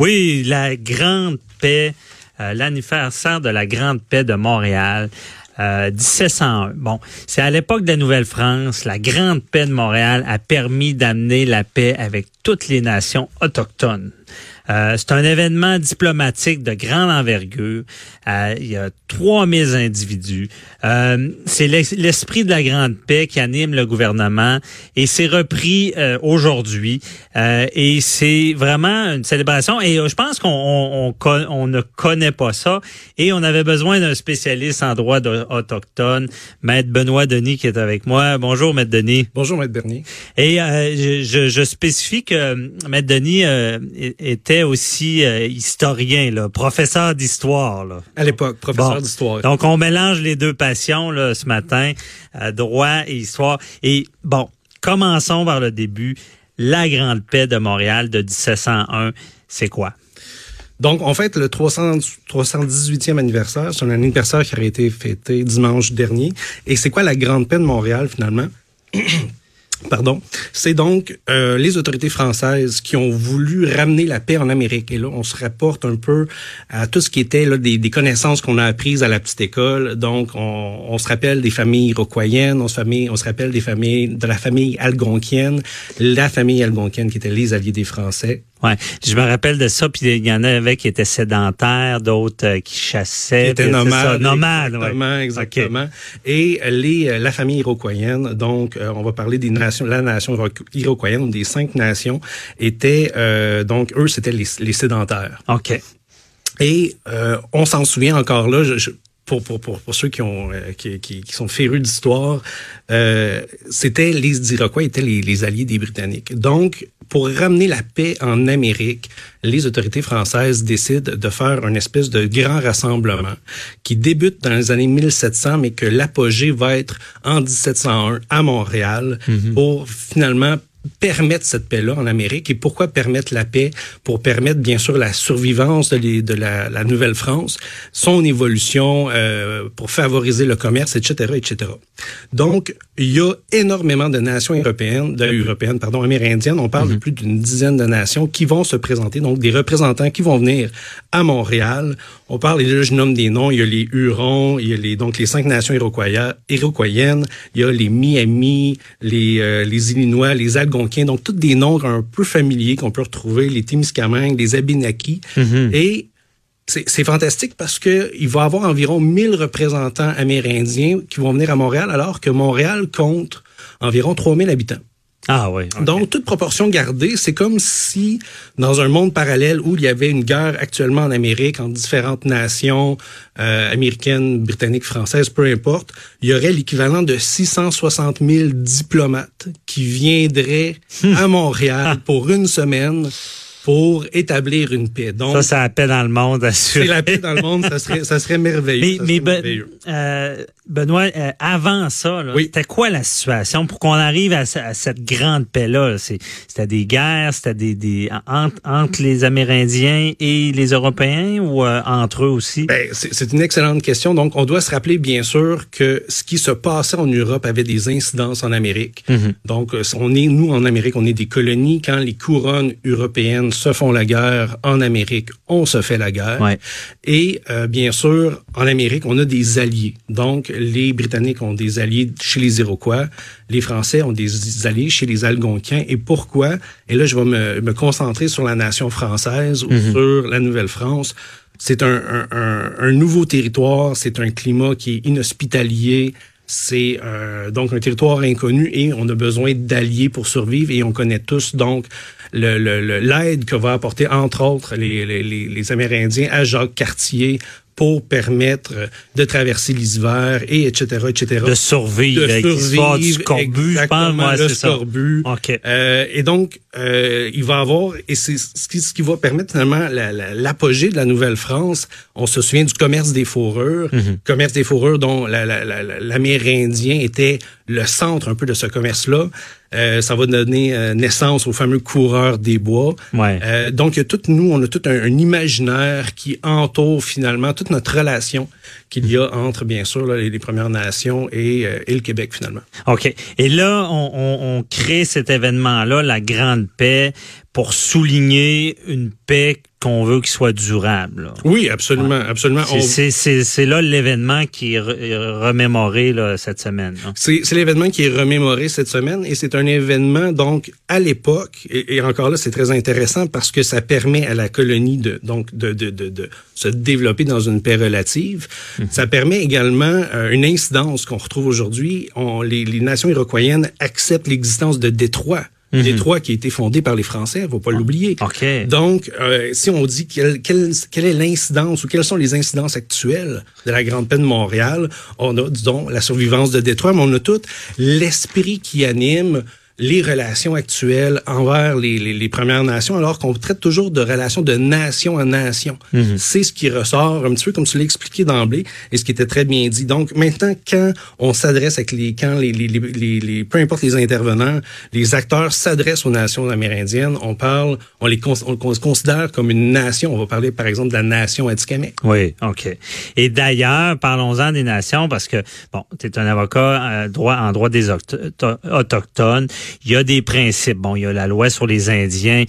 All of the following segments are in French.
Oui, la grande paix, euh, l'anniversaire de la grande paix de Montréal. Euh, 1701. Bon, c'est à l'époque de la Nouvelle-France, la grande paix de Montréal a permis d'amener la paix avec toutes les nations autochtones. Euh, c'est un événement diplomatique de grande envergure. Euh, il y a 3000 individus. Euh, c'est l'esprit de la grande paix qui anime le gouvernement et c'est repris aujourd'hui. et c'est vraiment une célébration. Et je pense qu'on on, on, ne connaît pas ça. Et on avait besoin d'un spécialiste en droit autochtone, Maître Benoît Denis, qui est avec moi. Bonjour, Maître Denis. Bonjour, Maître Bernier. Et je, je, je, spécifie que Maître Denis était aussi euh, historien, là, professeur d'histoire. À l'époque, professeur d'histoire. Donc, on mélange les deux passions là, ce matin, euh, droit et histoire. Et bon, commençons par le début. La Grande Paix de Montréal de 1701, c'est quoi? Donc, en fait, le 300, 318e anniversaire, c'est un anniversaire qui a été fêté dimanche dernier. Et c'est quoi la Grande Paix de Montréal, finalement? Pardon. C'est donc euh, les autorités françaises qui ont voulu ramener la paix en Amérique. Et là, on se rapporte un peu à tout ce qui était là, des, connaissances qu'on a apprises à la petite école. Donc, on, se rappelle des familles iroquoiennes, on se, on se rappelle des familles de la famille algonquienne, la famille algonquienne qui était les alliés des Français. Ouais, je me rappelle de ça. Puis il y en avait qui étaient sédentaires, d'autres euh, qui chassaient. Qui étaient nomades. nomades, exactement, exactement. Et les euh, la famille iroquoienne. Donc, euh, on va parler des nations. La nation iroquoienne, des cinq nations, étaient donc eux, c'était les, les, sédentaires. Ok. Et on s'en souvient encore là. Je, pour, pour, pour, pour, ceux qui ont qui, qui, qui, sont férus d'histoire, euh, c'était les Iroquois étaient les, les, alliés des Britanniques. Donc, pour ramener la paix en Amérique, les autorités françaises décident de faire une espèce de grand rassemblement qui débute dans les années 1700, mais que l'apogée va être en 1701 à Montréal mm-hmm. pour finalement permettre cette paix-là en Amérique. Et pourquoi permettre la paix? Pour permettre, bien sûr, la survivance de, de la, la Nouvelle-France, son évolution, euh, pour favoriser le commerce, etc., etc. Donc, il y a énormément de nations européennes, de, européennes, pardon, amérindiennes. On parle de mhm. plus d'une dizaine de nations qui vont se présenter, donc des représentants qui vont venir à Montréal. On parle, et là, je nomme des noms, il y a les Hurons, il y a les, donc les cinq nations iroquoiennes, il y a les Miami, les, euh, les Illinois, les donc tous des noms un peu familiers qu'on peut retrouver, les Témiscamingues, les Abénakis. Mm-hmm. Et c'est fantastique parce que il va y avoir environ 1000 représentants amérindiens qui vont venir à Montréal, alors que Montréal compte environ 3000 habitants. Ah oui. Donc, toute proportion gardée, c'est comme si, dans un monde parallèle où il y avait une guerre actuellement en Amérique entre différentes nations euh, américaines, britanniques, françaises, peu importe, il y aurait l'équivalent de 660 000 diplomates qui viendraient à Montréal pour une semaine pour établir une paix. Donc, ça, c'est la paix dans le monde, C'est la paix dans le monde, ça serait, ça serait merveilleux. Mais, Euh, Benoît, euh, avant ça, c'était quoi la situation pour qu'on arrive à, cette grande paix-là? C'était des guerres, c'était des, des entre, les Amérindiens et les Européens ou euh, entre eux aussi? Ben, c'est une excellente question. Donc, on doit se rappeler, bien sûr, que ce qui se passait en Europe avait des incidences en Amérique. Mm-hmm. Donc, on est, nous, en Amérique, on est des colonies. Quand les couronnes européennes se font la guerre en Amérique, on se fait la guerre. Et, bien sûr, en Amérique, on a des alliés. Donc, les Britanniques ont des alliés chez les Iroquois, les Français ont des alliés chez les Algonquins. Et pourquoi? Et là, je vais me, concentrer sur la nation française ou mhm. sur la Nouvelle-France. C'est un, un, nouveau territoire, c'est un climat qui est inhospitalier, c'est euh, donc un territoire inconnu et on a besoin d'alliés pour survivre et on connaît tous donc l'aide que va apporter entre autres les Amérindiens à Jacques Cartier pour permettre de traverser les hivers et etc. etc. De survivre, De avec l'histoire du survivre, scorbut, je pense, moi, exactement, le c'est ça. scorbut. OK. Euh, et donc, euh, il va avoir, et c'est ce qui, ce qui va permettre finalement la- la- l'apogée de la Nouvelle-France. On se souvient du commerce des fourrures, Mhm. commerce des fourrures dont la- la- la- la- l'Amérindien était le centre un peu de ce commerce-là. Euh, ça va donner euh, naissance au fameux coureur des bois. Ouais. Euh, donc, tout, nous, on a tout un, un imaginaire qui entoure finalement toute notre relation qu'il y a entre, bien sûr, là, les, les Premières Nations et, euh, et le Québec, finalement. OK. Et là, on, on- on crée cet événement-là, la Grande Paix, pour souligner une paix qu'on veut qui soit durable. là. Oui, absolument, absolument. C'est- là l'événement qui est re- remémoré là, cette semaine. C'est c'est l'événement qui est remémoré cette semaine et c'est un événement donc à l'époque et, et encore là c'est très intéressant parce que ça permet à la colonie de donc de de de, de se développer dans une paix relative. Ça permet également euh, une incidence qu'on retrouve aujourd'hui. Les, les nations iroquoiennes acceptent l'existence de Détroit. Détroit qui a été fondé par les Français, faut pas l'oublier. OK. Donc, euh, si on dit quelle, quelle, quelle est l'incidence ou quelles sont les incidences actuelles de la Grande Paix de Montréal, on a, disons, la survivance de Détroit, mais on a tout l'esprit qui anime les relations actuelles envers les, les, les Premières Nations, alors qu'on traite toujours de relations de nation à nation. C'est ce qui ressort un petit peu comme tu l'as expliqué d'emblée et ce qui était très bien dit. Donc maintenant, quand on s'adresse avec les, quand les, les, les, les- peu importe les intervenants, les acteurs s'adressent aux nations amérindiennes, on parle, on les cons- on les considère comme une nation. On va parler par exemple de la nation Atikamekw. Oui, OK. Et d'ailleurs, parlons-en des nations, parce que, bon, tu es un avocat euh, droit, en droit des autochtones. Il y a des principes. Bon, il y a la loi sur les Indiens.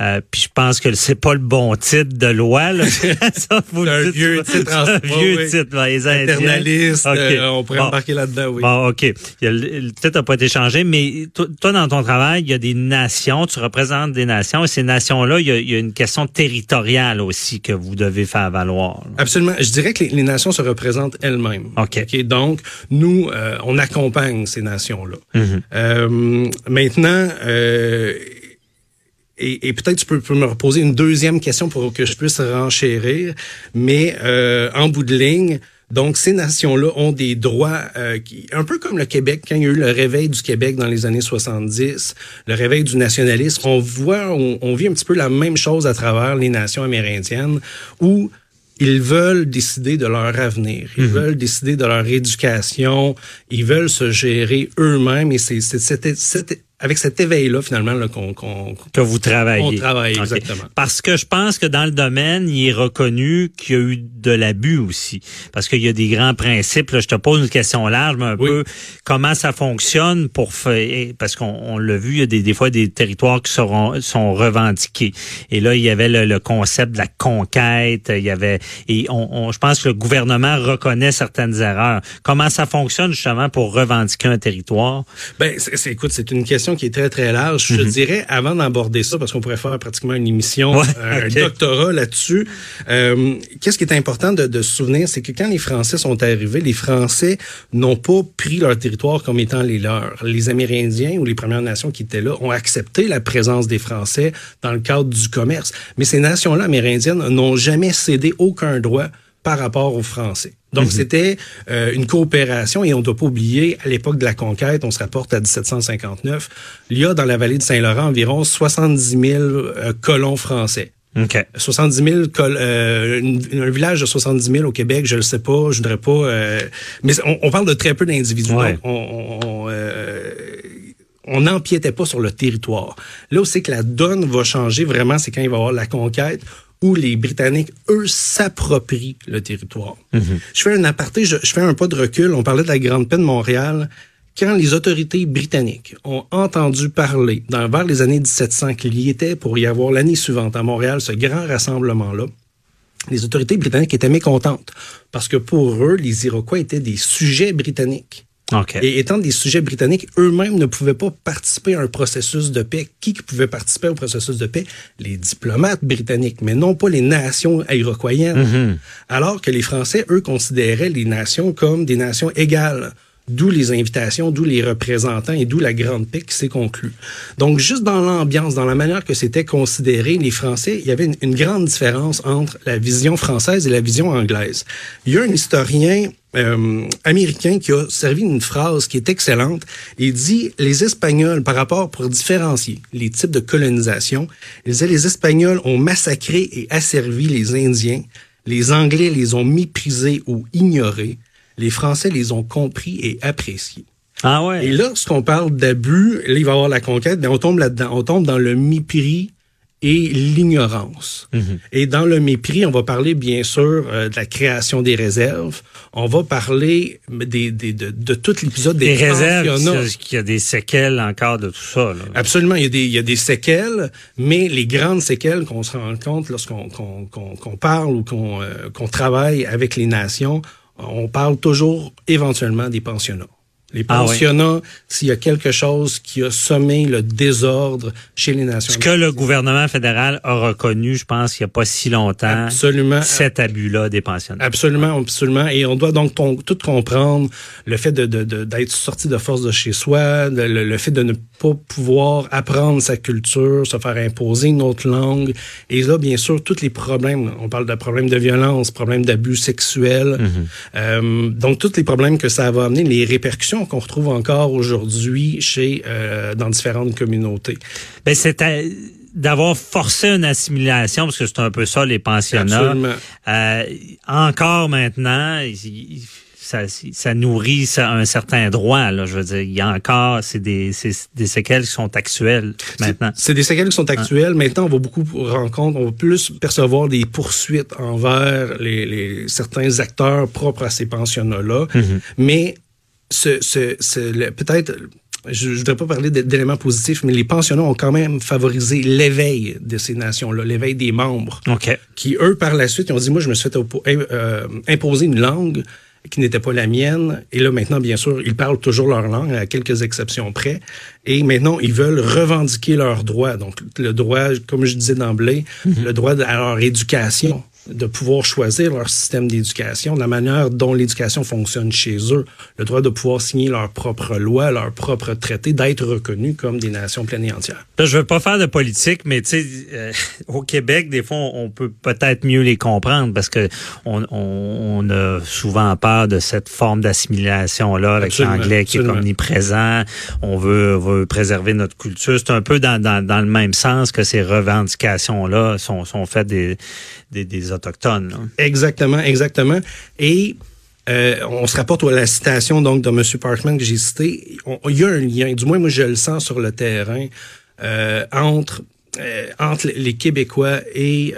euh, puis je pense que c'est pas le bon titre de loi. Là. Ça, vous C'est un vieux titre, un vieux oui, titre, là, les Indiens. Paternaliste, OK. euh, on pourrait Bon. embarquer là-dedans, oui. Bon, OK. Le, titre n'a pas été changé, mais toi, dans ton travail, il y a des nations, tu représentes des nations, et ces nations-là, il y a, il y a une question territoriale aussi que vous devez faire valoir. là. Absolument. Je dirais que les, les nations se représentent elles-mêmes. OK. Donc, nous, euh, on accompagne ces nations-là. Mhm. Maintenant, euh, et, et peut-être tu peux, peux me reposer une deuxième question pour que je puisse renchérir, mais euh, en bout de ligne, donc ces nations-là ont des droits, euh, qui, un peu comme le Québec, quand il y a eu le réveil du Québec dans les années 70, le réveil du nationalisme, on voit, on, on vit un petit peu la même chose à travers les nations amérindiennes, où ils veulent décider de leur avenir, ils veulent décider de leur éducation, ils veulent se gérer eux-mêmes et c'est c'est- c'est- c'est- avec cet éveil-là finalement là, qu'on qu'on- Que vous travaillez. On travaille, OK. exactement. Parce que je pense que dans le domaine, il est reconnu qu'il y a eu de l'abus aussi. Parce qu'il y a des grands principes. Là, je te pose une question large, mais un Oui. peu comment ça fonctionne pour faire. Parce qu'on on l'a vu, il y a des, des fois des territoires qui seront, sont revendiqués. Et là, il y avait le, le concept de la conquête. Il y avait. Et on, on- je pense que le gouvernement reconnaît certaines erreurs. Comment ça fonctionne justement pour revendiquer un territoire? Ben, c'est, c'est- écoute, c'est une question qui est très, très large. Je dirais, avant d'aborder ça, parce qu'on pourrait faire pratiquement une émission, Ouais, un doctorat là-dessus, euh, qu'est-ce qui est important de, de se souvenir, c'est que quand les Français sont arrivés, les Français n'ont pas pris leur territoire comme étant les leurs. Les Amérindiens ou les Premières Nations qui étaient là ont accepté la présence des Français dans le cadre du commerce. Mais ces nations-là amérindiennes n'ont jamais cédé aucun droit par rapport aux Français. Donc, c'était euh, une coopération et on ne doit pas oublier, à l'époque de la conquête, on se rapporte à 1759, il y a dans la vallée de Saint-Laurent environ 70 000 euh, colons français. OK. 70 000, col- euh, un village de 70 000 au Québec, je le sais pas, je voudrais pas, euh, mais on, on parle de très peu d'individus. Ouais. Donc, on, on- on, euh, on n'empiétait pas sur le territoire. Là où c'est que la donne va changer vraiment, c'est quand il va y avoir la conquête où les Britanniques, eux, s'approprient le territoire. Je fais un aparté, je, je fais un pas de recul. On parlait de la Grande Paix de Montréal. Quand les autorités britanniques ont entendu parler, dans, vers les années 1700, qu'il y était pour y avoir l'année suivante à Montréal ce grand rassemblement-là, les autorités britanniques étaient mécontentes parce que pour eux, les Iroquois étaient des sujets britanniques. OK. Et étant des sujets britanniques, eux-mêmes ne pouvaient pas participer à un processus de paix. Qui pouvait participer au processus de paix? Les diplomates britanniques, mais non pas les nations iroquoiennes. Alors que les Français, eux, considéraient les nations comme des nations égales. D'où les invitations, d'où les représentants et d'où la grande paix qui s'est conclue. Donc, juste dans l'ambiance, dans la manière que c'était considéré, les Français, il y avait une, une, grande différence entre la vision française et la vision anglaise. Il y a un historien euh, américain qui a servi une phrase qui est excellente. Il dit, les Espagnols, par rapport, pour différencier les types de colonisation, il disait, les Espagnols ont massacré et asservi les Indiens, les Anglais les ont méprisés ou ignorés, les Français les ont compris et appréciés. Ah ouais. Et lorsqu'on parle d'abus, là, il va y avoir la conquête, mais on tombe là-dedans. On tombe dans le mépris et l'ignorance. Mhm. Et dans le mépris, on va parler bien sûr euh, de la création des réserves. On va parler des, des, de, de tout l'épisode des, Des réserves, qu'il y a des séquelles encore de tout ça. Là. Absolument, il y, a des, il y a des séquelles, mais les grandes séquelles qu'on se rend compte lorsqu'on qu'on, qu'on, qu'on parle ou qu'on, euh, qu'on travaille avec les nations, on parle toujours éventuellement des pensionnats. Les Ah oui. pensionnats, s'il y a quelque chose qui a sommé le désordre chez les nations. Ce que le gouvernement fédéral a reconnu, je pense, il n'y a pas si longtemps, Absolument. cet abus-là des pensionnaires. Absolument, absolument. Et on doit donc tout comprendre le fait de, de- de- d'être sorti de force de chez soi, de- le, le fait de ne pas pouvoir apprendre sa culture, se faire imposer une autre langue. Et là, bien sûr, tous les problèmes, on parle de problèmes de violence, problèmes d'abus sexuels, euh, donc tous les problèmes que ça va amener, les répercussions qu'on retrouve encore aujourd'hui chez euh, dans différentes communautés. Ben, c'est d'avoir forcé une assimilation, parce que c'est un peu ça, les pensionnats. Euh, encore maintenant, il- ça, ça nourrit un certain droit. Là, je veux dire, il y a encore, c'est des, séquelles qui sont actuelles maintenant. C'est des séquelles qui sont actuelles. Maintenant, on va beaucoup rencontrer, on va plus percevoir des poursuites envers les, les- certains acteurs propres à ces pensionnats-là. Mais ce, ce, ce- le- peut-être, je ne voudrais pas parler d'éléments positifs, mais les pensionnats ont quand même favorisé l'éveil de ces nations-là, l'éveil des membres OK. qui, eux, par la suite, ont dit, moi, je me suis fait euh, imposer une langue qui n'était pas la mienne. Et là, maintenant, bien sûr, ils parlent toujours leur langue, à quelques exceptions près. Et maintenant, ils veulent revendiquer leurs droits. Donc, le droit, comme je disais d'emblée, le droit à leur éducation de pouvoir choisir leur système d'éducation, la manière dont l'éducation fonctionne chez eux, le droit de pouvoir signer leurs propres lois, leurs propres traités, d'être reconnus comme des nations pleines et entières. Là, je veux pas faire de politique, mais tu sais, euh, au Québec, des fois, on, peut peut-être mieux les comprendre parce que on, on, on a souvent peur de cette forme d'assimilation là avec l'anglais qui absolument. est omniprésent. On veut, veut préserver notre culture. C'est un peu dans, dans, dans le même sens que ces revendications là sont, sont faites des, des, des autochtones. là. Exactement, exactement. Et euh, on se rapporte à la citation donc de M. Parkman que j'ai cité. Il y a un lien, du moins moi je le sens sur le terrain, euh, entre euh, entre les Québécois et,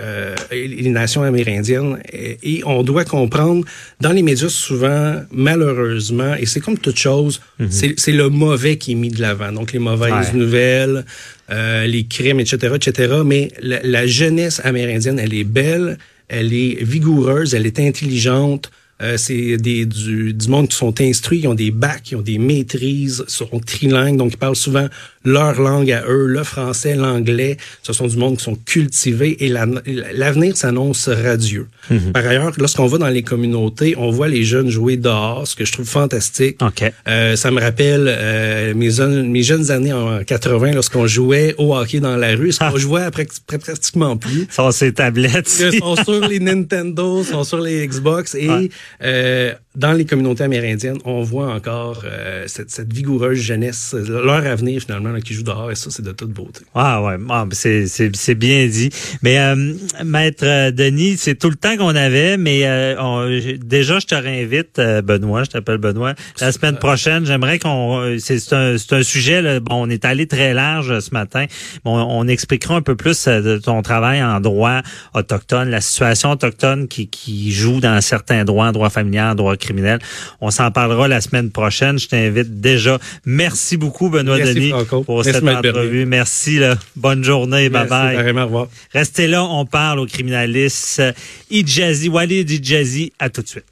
et les nations amérindiennes. Et, et on doit comprendre, dans les médias souvent, malheureusement, et c'est comme toute chose, c'est c'est le mauvais qui est mis de l'avant. Donc les mauvaises Ouais. nouvelles, les crimes, etc., etc. Mais la, la jeunesse amérindienne, elle est belle, elle est vigoureuse, elle est intelligente. Euh, c'est des du, du monde qui sont instruits, qui ont des bacs, qui ont des maîtrises, sont trilingues, donc ils parlent souvent leur langue à eux, le français, l'anglais. Ce sont du monde qui sont cultivés et la- l'avenir s'annonce radieux. Par ailleurs, lorsqu'on va dans les communautés, on voit les jeunes jouer dehors, ce que je trouve fantastique. Euh, ça me rappelle euh, mes, jeunes, mes jeunes années en 80 lorsqu'on jouait au hockey dans la rue. Ce qu'on jouait après pr- pratiquement plus. Ça, c'est tablettes. Ils sont sur les Nintendo, sont sur les Xbox et euh, dans les communautés amérindiennes, on voit encore euh, cette, cette vigoureuse jeunesse, leur avenir finalement là, qui joue dehors et ça c'est de toute beauté. Ah ouais, ah, c'est c'est c'est bien dit. Mais euh, maître euh, Denis, c'est tout le temps qu'on avait, mais euh, on- déjà je te réinvite euh, Benoît, je t'appelle Benoît. La semaine prochaine, j'aimerais qu'on euh, c'est un c'est un sujet là, bon, on est allé très large ce matin. On expliquera un peu plus de ton travail en droit autochtone, la situation autochtone qui qui joue dans certains droits, droit familial, droit criminel. On s'en parlera la semaine prochaine. Je t'invite déjà. Merci beaucoup Benoît Merci, Denis Franco. pour Merci, cette Bernier. entrevue. Merci là. Bonne journée. Bye Merci, bye. Vraiment, au revoir. Restez là, on parle au criminaliste Idjazi, Walid Idjazi. À tout de suite.